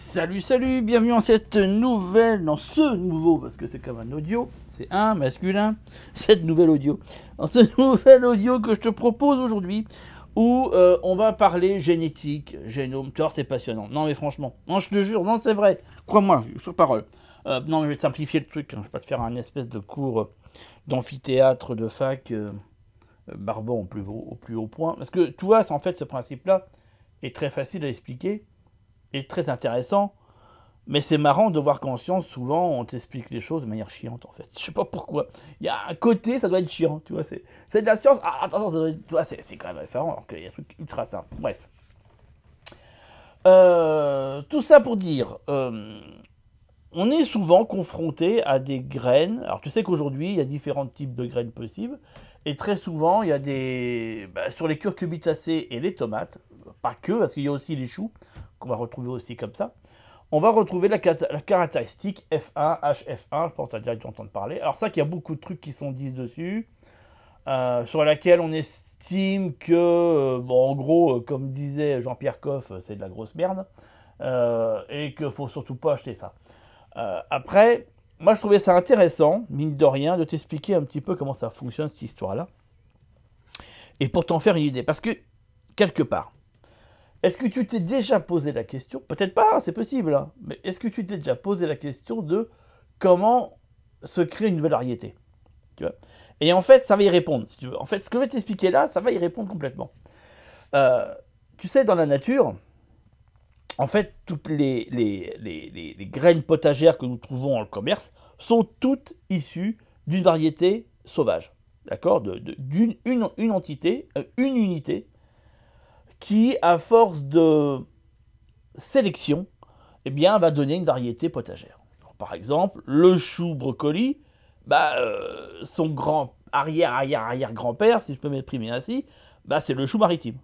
Salut, salut, bienvenue dans cette nouvelle, dans ce nouveau, parce que c'est comme un audio, c'est un masculin, cette nouvelle audio. Dans ce nouvel audio que je te propose aujourd'hui, où euh, on va parler génétique, génome, tu c'est passionnant. Non mais franchement, non je te jure, non c'est vrai, crois-moi, sur parole. Euh, non mais je vais te simplifier le truc, hein. je vais pas te faire un espèce de cours d'amphithéâtre de fac, euh, barbant au plus, haut, point. Parce que tu vois, en fait ce principe-là est très facile à expliquer est très intéressant. Mais c'est marrant de voir qu'en science, souvent, on t'explique les choses de manière chiante, en fait. Je sais pas pourquoi. Il y a un côté, ça doit être chiant, tu vois. C'est, de la science. Ah, attention, c'est, quand même différent, alors qu'il y a un truc ultra simple. Bref. Euh, tout ça pour dire, euh, on est souvent confronté à des graines. Alors, tu sais qu'aujourd'hui, il y a différents types de graines possibles. Et très souvent, il y a des. Bah, sur les curcubitacées et les tomates, pas que, parce qu'il y a aussi les choux qu'on va retrouver aussi comme ça, on va retrouver la, caractéristique F1, HF1, je pense que tu as déjà dû entendre parler. Alors ça, qu'il y a beaucoup de trucs qui sont dit dessus, euh, sur laquelle on estime que, euh, bon, en gros, euh, comme disait Jean-Pierre Coff, c'est de la grosse merde, et qu'il faut surtout pas acheter ça. après, moi je trouvais ça intéressant, mine de rien, de t'expliquer un petit peu comment ça fonctionne cette histoire-là, et pour t'en faire une idée, parce que, quelque part, est-ce que tu t'es déjà posé la question, peut-être pas, hein, c'est possible, hein, mais est-ce que tu t'es déjà posé la question de comment se créer une nouvelle variété tu vois? Et en fait, ça va y répondre, si. En fait, ce que je vais t'expliquer là, ça va y répondre complètement. Euh, tu sais, dans la nature, en fait, toutes les, graines potagères que nous trouvons le commerce sont toutes issues d'une variété sauvage. D'accord? D'une une, une, entité, euh, une unité qui, à force de sélection, eh va donner une variété potagère. par exemple, le chou brocoli, bah, euh, son grand arrière arrière arrière grand-père, si je peux m'exprimer ainsi, bah, c'est le chou maritime.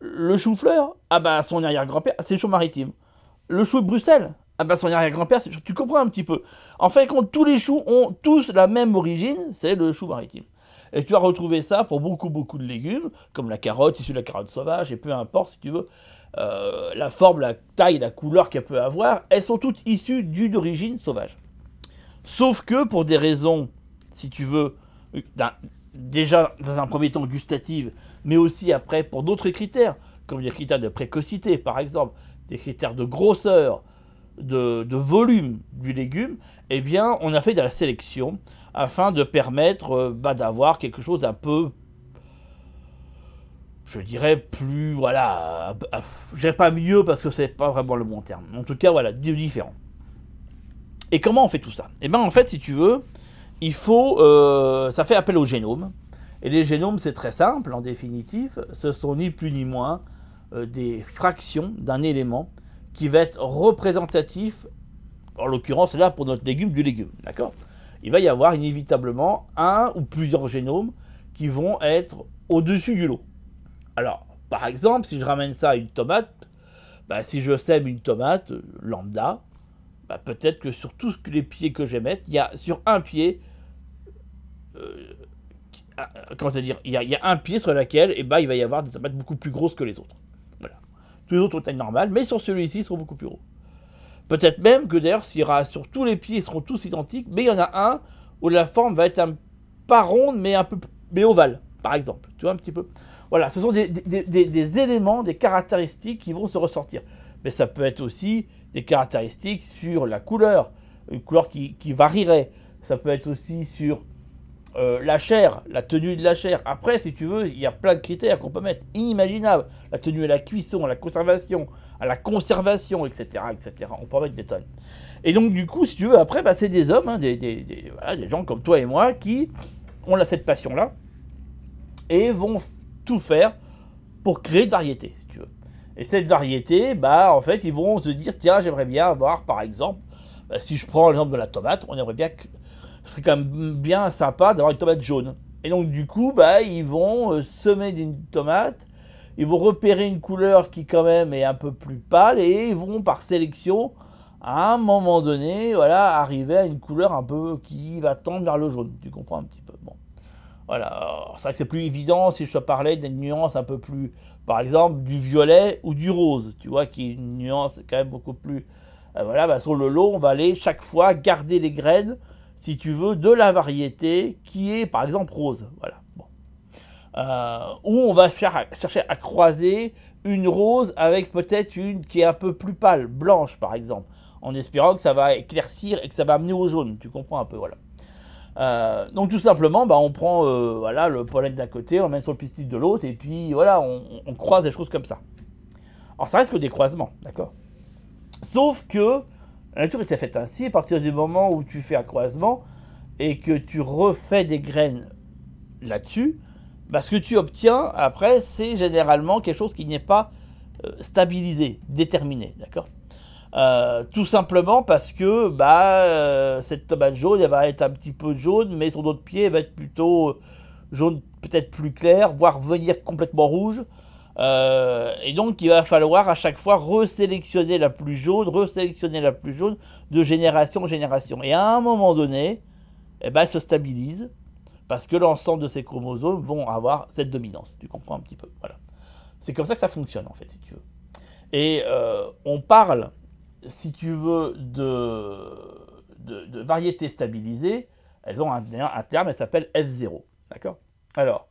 Le chou-fleur, ah bah son arrière-grand-père, c'est le chou maritime. Le chou de Bruxelles, ah bah son arrière-grand-père, tu comprends un petit peu. En fait, quand tous les choux ont tous la même origine, c'est le chou maritime. Et tu vas retrouver ça pour beaucoup, beaucoup de légumes, comme la carotte, issue de la carotte sauvage, et peu importe si tu veux, euh, la forme, la taille, la couleur qu'elle peut avoir, elles sont toutes issues d'une origine sauvage. Sauf que pour des raisons, si tu veux, déjà dans un premier temps gustatives, mais aussi après pour d'autres critères, comme les critères de précocité par exemple, des critères de grosseur, de volume du légume, eh bien on a fait de la sélection afin de permettre euh, bah, d'avoir quelque chose d'un peu, je dirais, plus, voilà, je dirais pas mieux parce que c'est pas vraiment le bon terme. En tout cas, voilà, différent. Et comment on fait tout ça? Eh bien, en fait, si tu veux, il faut, euh, ça fait appel au génome. Et les génomes, c'est très simple, en définitive, ce sont ni plus ni moins euh, des fractions d'un élément qui va être représentatif, en l'occurrence là pour notre légume, du légume, d'accord? Il va y avoir inévitablement un ou plusieurs génomes qui vont être au-dessus du lot. Alors, par exemple, si je ramène ça à une tomate, bah, si je sème une tomate euh, lambda, bah, peut-être que sur tous les pieds que je vais mettre, il y a sur un pied, euh, ah, comment dire, il y, a, un pied sur lequel eh bah, il va y avoir des tomates beaucoup plus grosses que les autres. Voilà. Tous les autres ont taille normale, mais sur celui-ci, ils seront beaucoup plus gros. Peut-être même que d'ailleurs, s'il y sur tous les pieds, ils seront tous identiques, mais il y en a un où la forme va être un pas ronde, mais un peu mais ovale, par exemple. Tu un petit peu Voilà, ce sont des, éléments, des caractéristiques qui vont se ressortir. Mais ça peut être aussi des caractéristiques sur la couleur, une couleur qui, varierait. Ça peut être aussi sur euh, la chair, la tenue de la chair. Après, si tu veux, il y a plein de critères qu'on peut mettre, inimaginables. La tenue à la cuisson, à la conservation, à la conservation, etc., etc. On peut mettre des tonnes. Et donc, du coup, si tu veux, après, bah, c'est des hommes, hein, des, gens comme toi et moi qui ont cette passion-là et vont tout faire pour créer de variété, si tu veux. Et cette variété, bah, en fait, ils vont se dire tiens, j'aimerais bien avoir, par exemple, bah, si je prends l'exemple de la tomate, on aimerait bien que ce serait quand même bien sympa d'avoir une tomate jaune. Et donc, du coup, bah, ils vont euh, semer d'une tomate ils vont repérer une couleur qui quand même est un peu plus pâle. Et ils vont par sélection à un moment donné voilà arriver à une couleur un peu qui va tendre vers le jaune. Tu comprends un petit peu? Bon. Voilà, c'est vrai que c'est plus évident si je te parlais d'une nuance un peu plus, par exemple, du violet ou du rose, tu vois, qui est une nuance quand même beaucoup plus. Euh, voilà, bah, sur le lot, on va aller chaque fois garder les graines, si tu veux, de la variété qui est, par exemple, rose. Voilà. Euh, ou on va chercher à croiser une rose avec peut-être une qui est un peu plus pâle, blanche par exemple, en espérant que ça va éclaircir et que ça va amener au jaune. Tu comprends un peu, voilà. Euh, donc tout simplement, bah, on prend euh, voilà, le pollen d'un côté, on le met sur le pistil de l'autre, et puis voilà, on, croise des choses comme ça. Alors ça reste que des croisements, d'accord? Sauf que la nature était faite ainsi, à partir du moment où tu fais un croisement et que tu refais des graines là-dessus, bah, ce que tu obtiens après, c'est généralement quelque chose qui n'est pas euh, stabilisé, déterminé, d'accord? Euh, tout simplement parce que bah, euh, cette tomate jaune, elle va être un petit peu jaune, mais son autre pied va être plutôt jaune, peut-être plus clair, voire venir complètement rouge. Et donc il va falloir à chaque fois resélectionner la plus jaune, resélectionner la plus jaune de génération en génération. Et à un moment donné, eh ben, elle se stabilise parce que l'ensemble de ces chromosomes vont avoir cette dominance. Tu comprends un petit peu. Voilà. C'est comme ça que ça fonctionne en fait, si tu veux. Et on parle si tu veux, de, de, variétés stabilisées, elles ont un, terme, elle s'appelle F0. D'accord? Alors,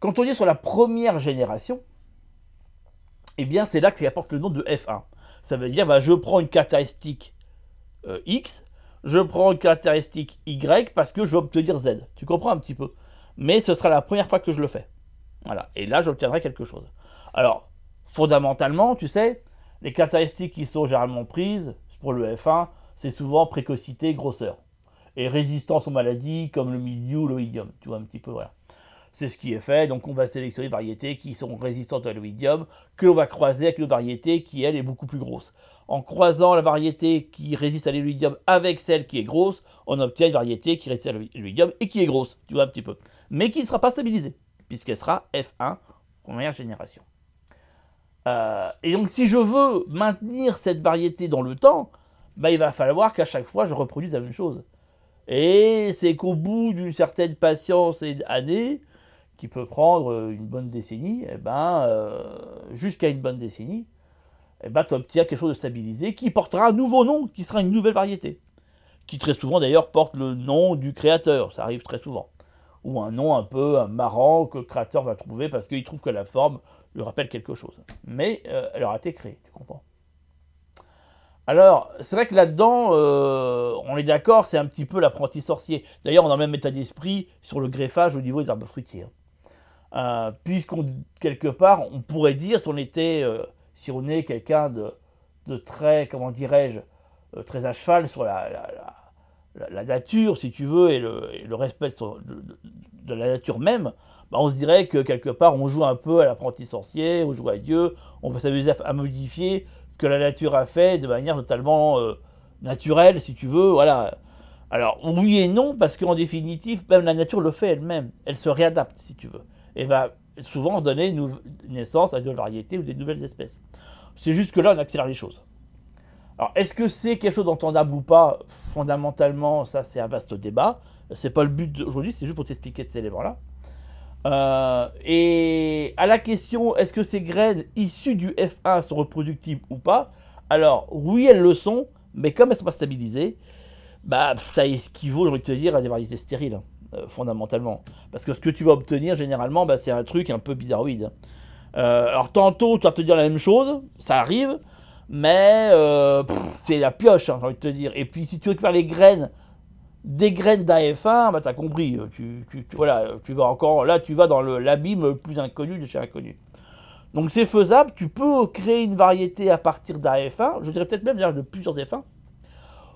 quand on est sur la première génération, eh bien, c'est là que ça apporte le nom de F1. Ça veut dire, bah, je prends une caractéristique euh, X, je prends une caractéristique Y parce que je veux obtenir Z. Tu comprends un petit peu? Mais ce sera la première fois que je le fais. Voilà. Et là, j'obtiendrai quelque chose. Alors, fondamentalement, tu sais, les caractéristiques qui sont généralement prises pour le F1, c'est souvent précocité, grosseur. Et résistance aux maladies comme le milieu, l'oïdium. Tu vois un petit peu, voilà. C'est ce qui est fait. Donc on va sélectionner des variétés qui sont résistantes à l'oïdium, que l'on va croiser avec une variété qui, elle, est beaucoup plus grosse. En croisant la variété qui résiste à l'oïdium avec celle qui est grosse, on obtient une variété qui résiste à l'oïdium et qui est grosse. Tu vois un petit peu. Mais qui ne sera pas stabilisée, puisqu'elle sera F1, première génération. Euh, et donc, si je veux maintenir cette variété dans le temps, bah, il va falloir qu'à chaque fois, je reproduise la même chose. Et c'est qu'au bout d'une certaine patience et d'années, qui peut prendre une bonne décennie, eh ben, euh, jusqu'à une bonne décennie, eh ben, tu obtiens quelque chose de stabilisé qui portera un nouveau nom, qui sera une nouvelle variété. Qui très souvent d'ailleurs porte le nom du créateur, ça arrive très souvent. Ou un nom un peu marrant que le créateur va trouver parce qu'il trouve que la forme lui rappelle quelque chose. Mais euh, elle aura été créée, tu comprends alors, c'est vrai que là-dedans, euh, on est d'accord, c'est un petit peu l'apprenti sorcier. D'ailleurs, on a le même état d'esprit sur le greffage au niveau des arbres fruitiers. Euh, puisqu'on, quelque part, on pourrait dire, si on était, si on est quelqu'un de, de, très, comment dirais-je, très à cheval sur la, la, nature, si tu veux, et le, respect de, la nature même, bah, on se dirait que quelque part on joue un peu à l'apprenti sorcier, on joue à Dieu, on va s'amuser à, modifier ce que la nature a fait de manière totalement euh, naturelle, si tu veux, voilà. Alors oui et non, parce qu'en définitive, même la nature le fait elle-même, elle se réadapte, si tu veux, et va souvent donner naissance à de nouvelles variétés ou des nouvelles espèces. C'est juste que là, on accélère les choses. Alors, est-ce que c'est quelque chose d'entendable ou pas? Fondamentalement, ça, c'est un vaste débat. C'est pas le but d'aujourd'hui, c'est juste pour t'expliquer ces éléments-là. Euh, et à la question, est-ce que ces graines issues du F1 sont reproductibles ou pas? Alors, oui, elles le sont, mais comme elles ne sont pas stabilisées, bah, ça équivaut, j'ai envie de te dire, à des variétés stériles, euh, fondamentalement. Parce que ce que tu vas obtenir, généralement, bah, c'est un truc un peu bizarroïde. Euh, alors, tantôt, tu vas te dire la même chose, ça arrive, mais c'est la pioche, hein, j'ai envie de te dire. Et puis, si tu récupères les graines des graines d'AF1, bah, tu as compris. Euh, tu, voilà, tu vas encore, là, tu vas dans l'abîme le plus inconnu de chez inconnu. Donc c'est faisable, tu peux créer une variété à partir d'AF1, je dirais peut-être même de plusieurs F1.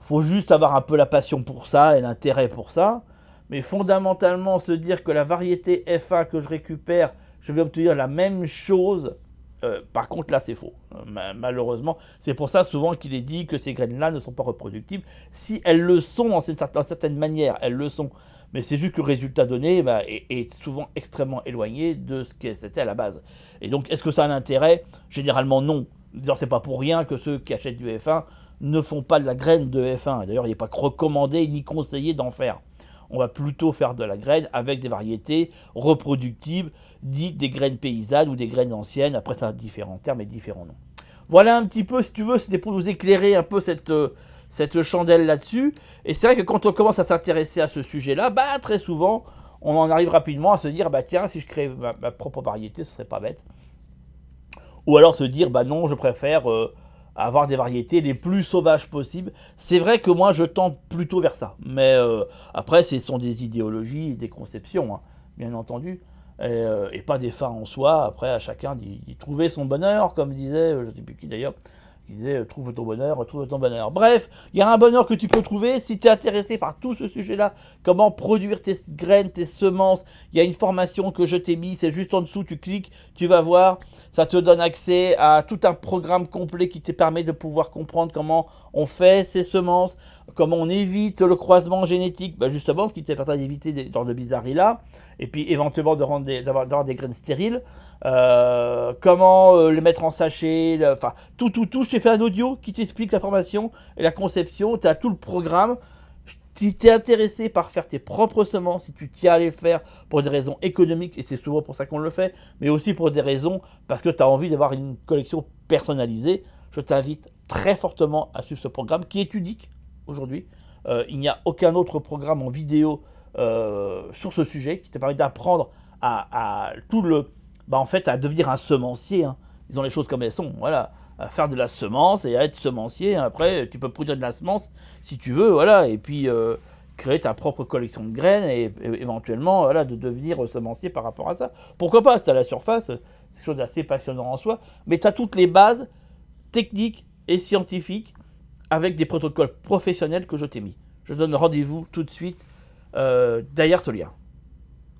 faut juste avoir un peu la passion pour ça et l'intérêt pour ça. Mais fondamentalement, se dire que la variété F1 que je récupère, je vais obtenir la même chose euh, par contre, là, c'est faux. Euh, malheureusement, c'est pour ça souvent qu'il est dit que ces graines-là ne sont pas reproductibles. Si elles le sont, en certaine manière, elles le sont. Mais c'est juste que le résultat donné bah, est, souvent extrêmement éloigné de ce que c'était à la base. Et donc, est-ce que ça a un intérêt? Généralement, non. D'ailleurs, c'est pas pour rien que ceux qui achètent du F1 ne font pas de la graine de F1. D'ailleurs, il n'est pas recommandé ni conseillé d'en faire. On va plutôt faire de la graine avec des variétés reproductibles, dites des graines paysannes ou des graines anciennes. Après, ça a différents termes et différents noms. Voilà un petit peu, si tu veux, c'était pour nous éclairer un peu cette, euh, chandelle là-dessus. Et c'est vrai que quand on commence à s'intéresser à ce sujet-là, bah, très souvent, on en arrive rapidement à se dire, bah tiens, si je crée ma, propre variété, ce serait pas bête. Ou alors se dire, bah non, je préfère euh, avoir des variétés les plus sauvages possibles. C'est vrai que moi, je tends plutôt vers ça. Mais euh, après, ce sont des idéologies, des conceptions, hein, bien entendu. Euh, et, pas des fins en soi. Après, à chacun d'y trouver son bonheur, comme disait, je ne sais plus qui d'ailleurs, disait euh, trouve ton bonheur, trouve ton bonheur. Bref, il y a un bonheur que tu peux trouver si tu es intéressé par tout ce sujet-là. Comment produire tes graines, tes semences. Il y a une formation que je t'ai mis, c'est juste en dessous, tu cliques, tu vas voir. Ça te donne accès à tout un programme complet qui te permet de pouvoir comprendre comment on fait ces semences, comment on évite le croisement génétique, bah justement, ce qui te permet d'éviter des genres de bizarreries là, et puis éventuellement d'avoir des, des graines stériles. Euh, comment euh, les mettre en sachet, enfin tout, tout, tout. Je t'ai fait un audio qui t'explique la formation et la conception. Tu as tout le programme. Si tu es intéressé par faire tes propres semences, si tu tiens à les faire pour des raisons économiques, et c'est souvent pour ça qu'on le fait, mais aussi pour des raisons parce que tu as envie d'avoir une collection personnalisée, je t'invite très fortement à suivre ce programme qui est unique aujourd'hui. Euh, il n'y a aucun autre programme en vidéo sur ce sujet qui te permet d'apprendre à, tout le, bah, en fait, à devenir un semencier. Hein. Ils ont les choses comme elles sont. Voilà. À faire de la semence et à être semencier. Après, tu peux produire de la semence si tu veux. Voilà. Et puis, euh, créer ta propre collection de graines et, éventuellement voilà, de devenir semencier par rapport à ça. Pourquoi pas C'est à la surface. C'est quelque chose d'assez passionnant en soi. Mais tu as toutes les bases techniques et scientifiques avec des protocoles professionnels que je t'ai mis. Je donne rendez-vous tout de suite euh, derrière ce lien.